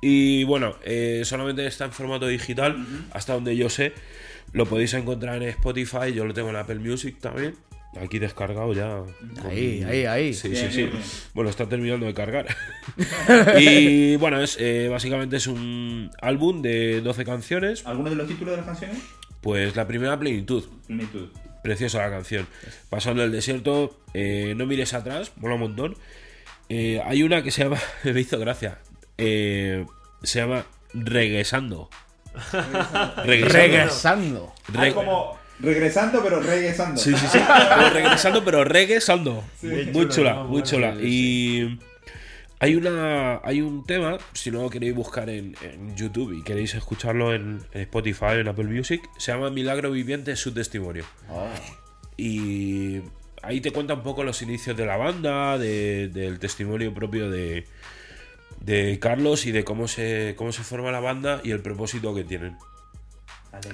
Y bueno, eh, solamente está en formato digital, hasta donde yo sé. Lo podéis encontrar en Spotify, yo lo tengo en Apple Music también. Aquí descargado ya. Ahí, ahí, ahí. Sí, Bien, sí, sí. bien. Bueno, está terminando de cargar. y bueno, es eh, básicamente es un álbum de 12 canciones. ¿Alguno de los títulos de las canciones? Pues la primera plenitud. Plenitud. Preciosa la canción. Pasando el desierto, eh, no mires atrás, mola un montón. Eh, hay una que se llama, me hizo gracia, eh, se llama Regresando. Regresando. Regresando. Ah, Re- como regresando, pero regresando. Sí, sí, sí. Pero regresando, pero regresando. Sí. muy chula, ¿no? muy chula. Y hay una hay un tema, si no lo queréis buscar en, en YouTube y queréis escucharlo en, en Spotify, en Apple Music, se llama Milagro Viviente, su testimonio. Y ahí te cuenta un poco los inicios de la banda, de- del testimonio propio de, de Carlos y de cómo se, cómo se forma la banda y el propósito que tienen.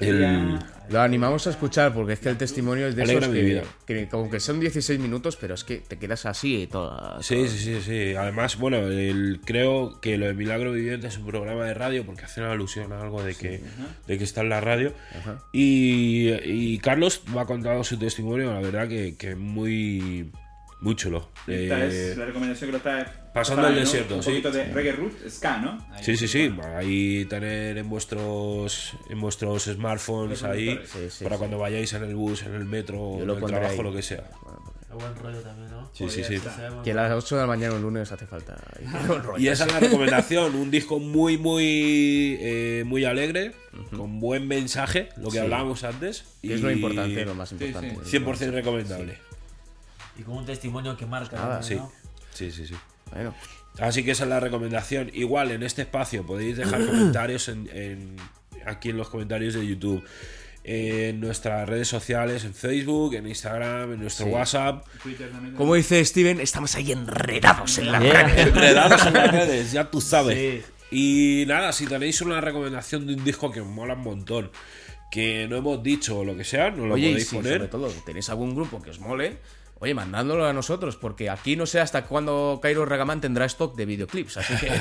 El- Lo animamos a escuchar porque es que el testimonio es de Alegra esos mi que, vida. que aunque son 16 minutos, pero es que te quedas así y toda. Sí, sí, sí, sí. Además, bueno, el- creo que lo de Milagro Viviente es un programa de radio porque hacen alusión a algo de que, de que está en la radio. Y, y Carlos me ha contado su testimonio, la verdad que, que muy, muy chulo. Esta Eh, es la recomendación que lo está Pasando el ¿no? desierto, Un sí. poquito de reggae root, ska, ¿no? Ahí. Sí, sí, sí. Ahí tener en vuestros en vuestros smartphones ahí Sí, sí, para sí. cuando vayáis en el bus, en el metro, en el trabajo, ahí. lo que sea. A buen rollo también, ¿no? Sí, sí, sí. Que a las 8 de la mañana un lunes hace falta. Y esa es la recomendación, un disco muy, muy, eh, muy alegre, con buen mensaje, lo que Sí. hablábamos antes. Es lo importante, lo más importante. 100% recomendable. Y con un testimonio que marca. Nada, también, Sí, ¿no? sí, sí, sí. Bueno, Así que esa es la recomendación. Igual en este espacio podéis dejar comentarios en, en- aquí en los comentarios de YouTube. En nuestras redes sociales, en Facebook, en Instagram, en nuestro WhatsApp. Twitter también. como dice Steven, estamos ahí enredados en la Yeah. Enredados en las redes, ya tú sabes. Sí. Y nada, si tenéis una recomendación de un disco que os mola un montón, que no hemos dicho o lo que sea, nos lo Oye, y podéis si poner. sobre todo tenéis algún grupo que os mole, oye, mandándolo a nosotros, porque aquí no sé hasta cuándo Cairo Regaman tendrá stock de videoclips, así que.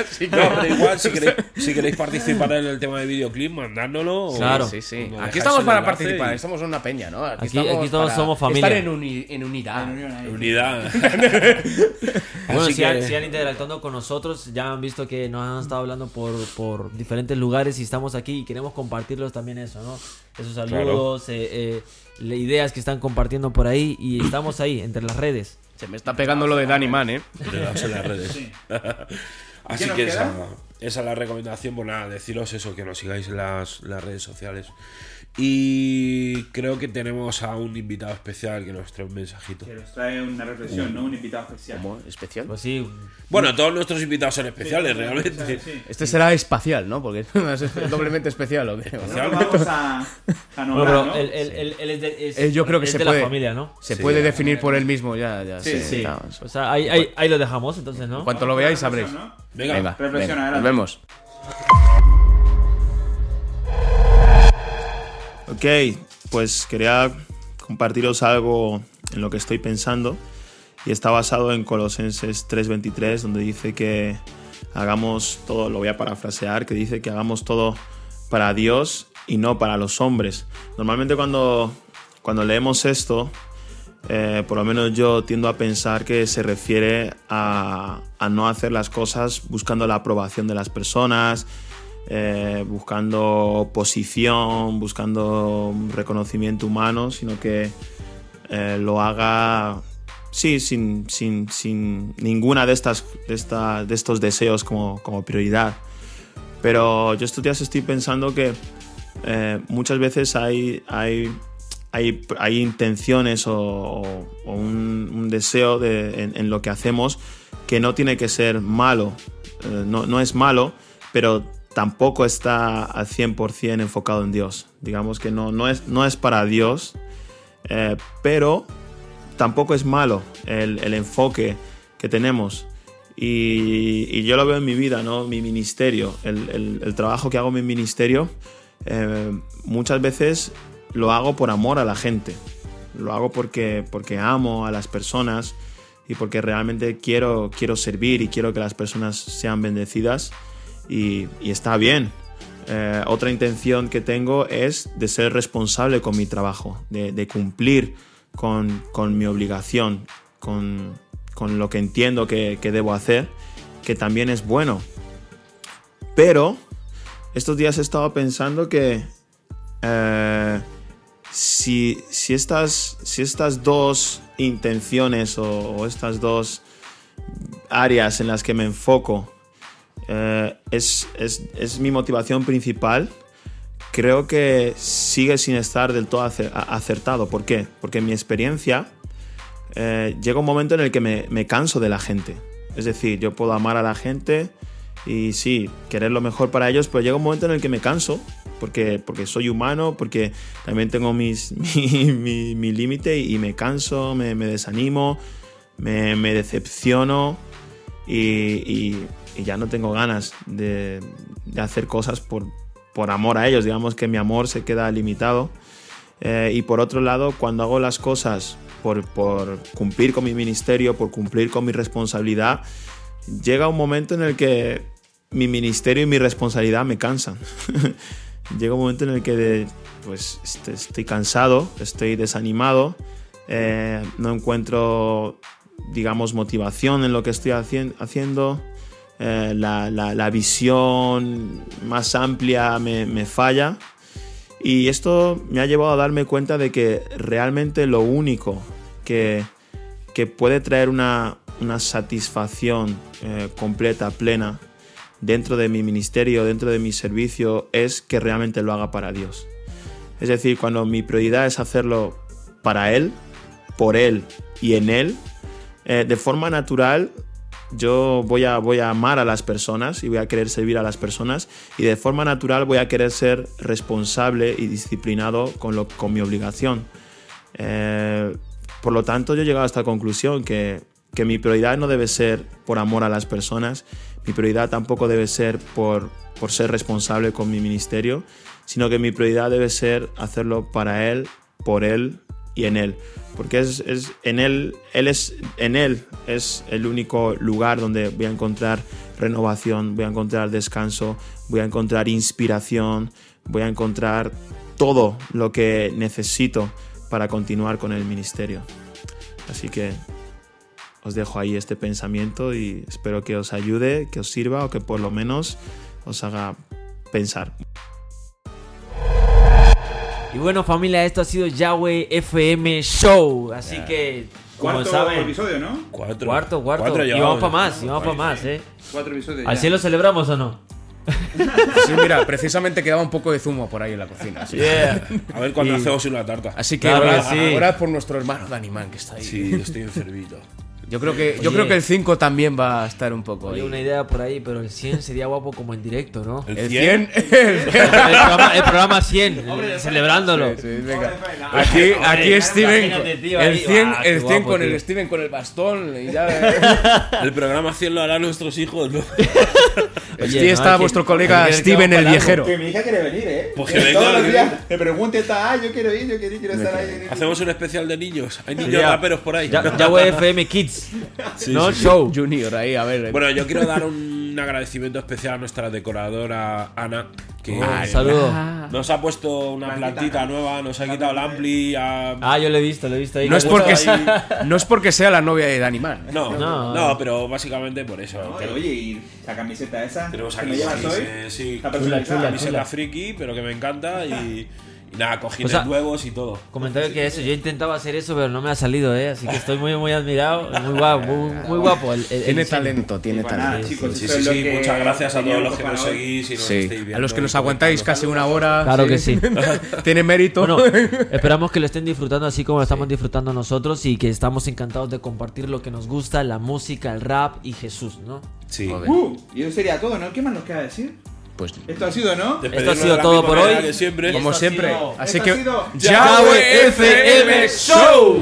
Así que- No, pero igual, si queréis, si queréis participar en el tema de videoclip, mandárnoslo. o- Claro. Sí, sí. o Aquí estamos para participar, y- estamos en una peña, ¿no? Aquí- aquí todos para somos familia. Estar en, uni- en unidad. En. Unidad. Bueno, Así si, han, si han interactuando con nosotros, ya han visto que nos han estado hablando por, por diferentes lugares y estamos aquí y queremos compartirlos también eso, ¿no? Esos saludos, eh, eh, ideas que están compartiendo por ahí y estamos ahí, entre las redes. Se me está pegando lo de Danny Man, ¿eh? En las redes. Sí. Así ¿Qué nos que esa, esa es la recomendación. Pues nada, deciros eso, que nos sigáis en las, las redes sociales. Y creo que tenemos a un invitado especial que nos trae un mensajito. Que nos trae una reflexión, ¿no? Un invitado especial. ¿Cómo? ¿Especial? Pues sí, Bueno, todos nuestros invitados son especiales, Sí, realmente. sí. Este será espacial, ¿no? Porque es doblemente especial, ¿o qué? No lo vamos a, a nombrar, ¿no? él, él- él- él es de, es- Eh, yo creo que es se de puede. la familia, ¿no? Se Sí, puede definir por él mismo, ya, ya. Sí, sí. O sea, ahí, ahí, ahí lo dejamos, entonces, ¿no? En cuanto lo veáis, sabréis. ¿no? Venga, Venga, reflexiona, venga, nos vemos. Ok, pues quería compartiros algo en lo que estoy pensando y está basado en Colosenses 3:23 donde dice que hagamos todo, lo voy a parafrasear, que dice que hagamos todo para Dios y no para los hombres. Normalmente cuando, cuando leemos esto, eh, por lo menos yo tiendo a pensar que se refiere a, a no hacer las cosas buscando la aprobación de las personas, eh, buscando posición, buscando reconocimiento humano, sino que eh, lo haga, sí, sin, sin, sin ninguna de, estas, de, esta- de estos deseos como, como prioridad. Pero yo estos días estoy pensando que eh, muchas veces hay, hay, hay, intenciones o, un, deseo de- en, en lo que hacemos que no tiene que ser malo. No, no es malo, pero tampoco está al 100% enfocado en Dios. Digamos que no, no, es, no es para Dios, eh, pero tampoco es malo el, el enfoque que tenemos. Y, yo lo veo en mi vida, ¿no? Mi ministerio, el, el- el trabajo que hago en mi ministerio, eh, muchas veces lo hago por amor a la gente. Lo hago porque, porque amo a las personas y porque realmente quiero, quiero servir y quiero que las personas sean bendecidas. Y, está bien. Eh, otra intención que tengo es de ser responsable con mi trabajo, de, cumplir con, con mi obligación, con, con lo que entiendo que, debo hacer, que también es bueno. Pero estos días he estado pensando que eh, si, si, estas, si estas dos intenciones o estas dos áreas en las que me enfoco eh, es, es- es mi motivación principal. Creo que sigue sin estar del todo acertado. ¿Por qué? Porque en mi experiencia eh, llega un momento en el que me, me canso de la gente. Es decir, yo puedo amar a la gente y sí, querer lo mejor para ellos, pero llega un momento en el que me canso, porque, porque soy humano, porque también tengo mis, mi, mi- mi límite y me canso, me, desanimo, me, decepciono y- y ya no tengo ganas de, de hacer cosas por, por amor a ellos. Digamos que mi amor se queda limitado. Eh, y por otro lado, cuando hago las cosas por, por cumplir con mi ministerio, por cumplir con mi responsabilidad, llega un momento en el que mi ministerio y mi responsabilidad me cansan. llega un momento en el que pues est- estoy cansado, estoy desanimado, eh, no encuentro, digamos, motivación en lo que estoy hacien- haciendo. Eh, la, la- visión más amplia me, me falla. Y esto me ha llevado a darme cuenta de que realmente lo único que, que puede traer una, una satisfacción eh, completa, plena, dentro de mi ministerio, dentro de mi servicio, es que realmente lo haga para Dios. Es decir, cuando mi prioridad es hacerlo para Él, por Él y en Él, eh, de forma natural yo voy a, voy a amar a las personas y voy a querer servir a las personas y de forma natural voy a querer ser responsable y disciplinado con, lo, con mi obligación. Eh, por lo tanto, yo he llegado a esta conclusión que, que mi prioridad no debe ser por amor a las personas, mi prioridad tampoco debe ser por, por ser responsable con mi ministerio, sino que mi prioridad debe ser hacerlo para Él, por Él y en Él. Porque es, en, él, él es, en Él es el único lugar donde voy a encontrar renovación, voy a encontrar descanso, voy a encontrar inspiración, voy a encontrar todo lo que necesito para continuar con el ministerio. Así que os dejo ahí este pensamiento y espero que os ayude, que os sirva o que por lo menos os haga pensar. Y bueno, familia, esto ha sido Yahweh FM Show. Así que, como Cuarto saben. episodio, ¿no? Cuatro. Cuarto, cuarto. Cuatro y vamos para más, y vamos para más, ¿eh? Cuatro episodios. ¿Al ya. cielo celebramos o no? Sí, mira, precisamente quedaba un poco de zumo por ahí en la cocina. así. A ver cuando Y- hacemos una tarta. Así que Claro que sí. orad por nuestro hermano Danimán que está ahí. Sí, estoy enfermito. Yo creo que, yo Oye. creo que el 5 también va a estar un poco ahí. una idea por ahí, pero el 100 sería guapo como en directo, ¿no? El El 100. 100. El programa, el programa 100, celebrándolo. Sí, venga. Hombre, Aquí, Hombre, aquí Steven. tío, el ahí, 100, guau, qué el 100 guapo, con el tío. Steven con el bastón. Y ya, El programa 100 lo harán nuestros hijos, ¿no? Oye, Aquí no, está vuestro colega que- Steven el viejero. Que mi hija quiere venir, ¿eh? Pues Que venga, Todos los que días me pregunte, está, ah, yo quiero ir, yo quiero ir, quiero estar ahí. Hacemos un especial de niños. Hay niños Ya. raperos por ahí. Ya- Yahweh FM Kids. Sí, ¿No? sí. Show. Junior ahí, a ver. Bueno, yo quiero dar un agradecimiento especial a nuestra decoradora Ana, que Oh, un saludo. nos ha puesto una plantita nueva, nos ha quitado el ampli. ha- Ah, yo lo he visto, lo he visto ahí. no, es porque, ahí- no es porque sea la novia de Danimán. No, No. no, pero básicamente por eso. Oye, oye, y la camiseta esa Tenemos que aquí me llevas sí, hoy, sí, sí, está Chula, camiseta chula. friki, pero que me encanta y, y nada, O sea, nuevos y todo. Comentario que eso, yo intentaba hacer eso, pero no me ha salido, ¿eh? Así que estoy muy, muy admirado. Muy guapo, muy, muy guapo. El, el- Tiene talento, tiene nada, talento. chicos, Sí, sí, sí, muchas gracias a todos los que nos hoy. seguís y nos Sí, estáis viendo. a los que nos aguantáis casi una hora. Claro que sí. Tiene mérito. Bueno, esperamos que lo estén disfrutando así como lo estamos disfrutando nosotros y que estamos encantados de compartir lo que nos gusta, la música, el rap y Jesús, ¿no? Sí. Uh, y eso sería todo, ¿no? ¿Qué más nos queda decir? Pues Esto ha sido, ¿no? Esto ha sido todo por hoy. siempre. como esto ha siempre. sido- Así que. sido Yahweh FM Show.